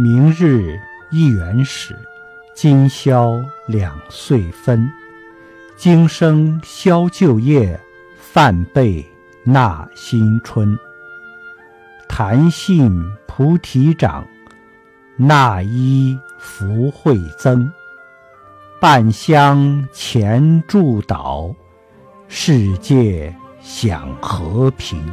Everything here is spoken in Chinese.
明日一元始，今宵两岁分。今生消旧业，饭备纳新春。弹信菩提掌，纳衣福慧增。半香前祝祷，世界享和平。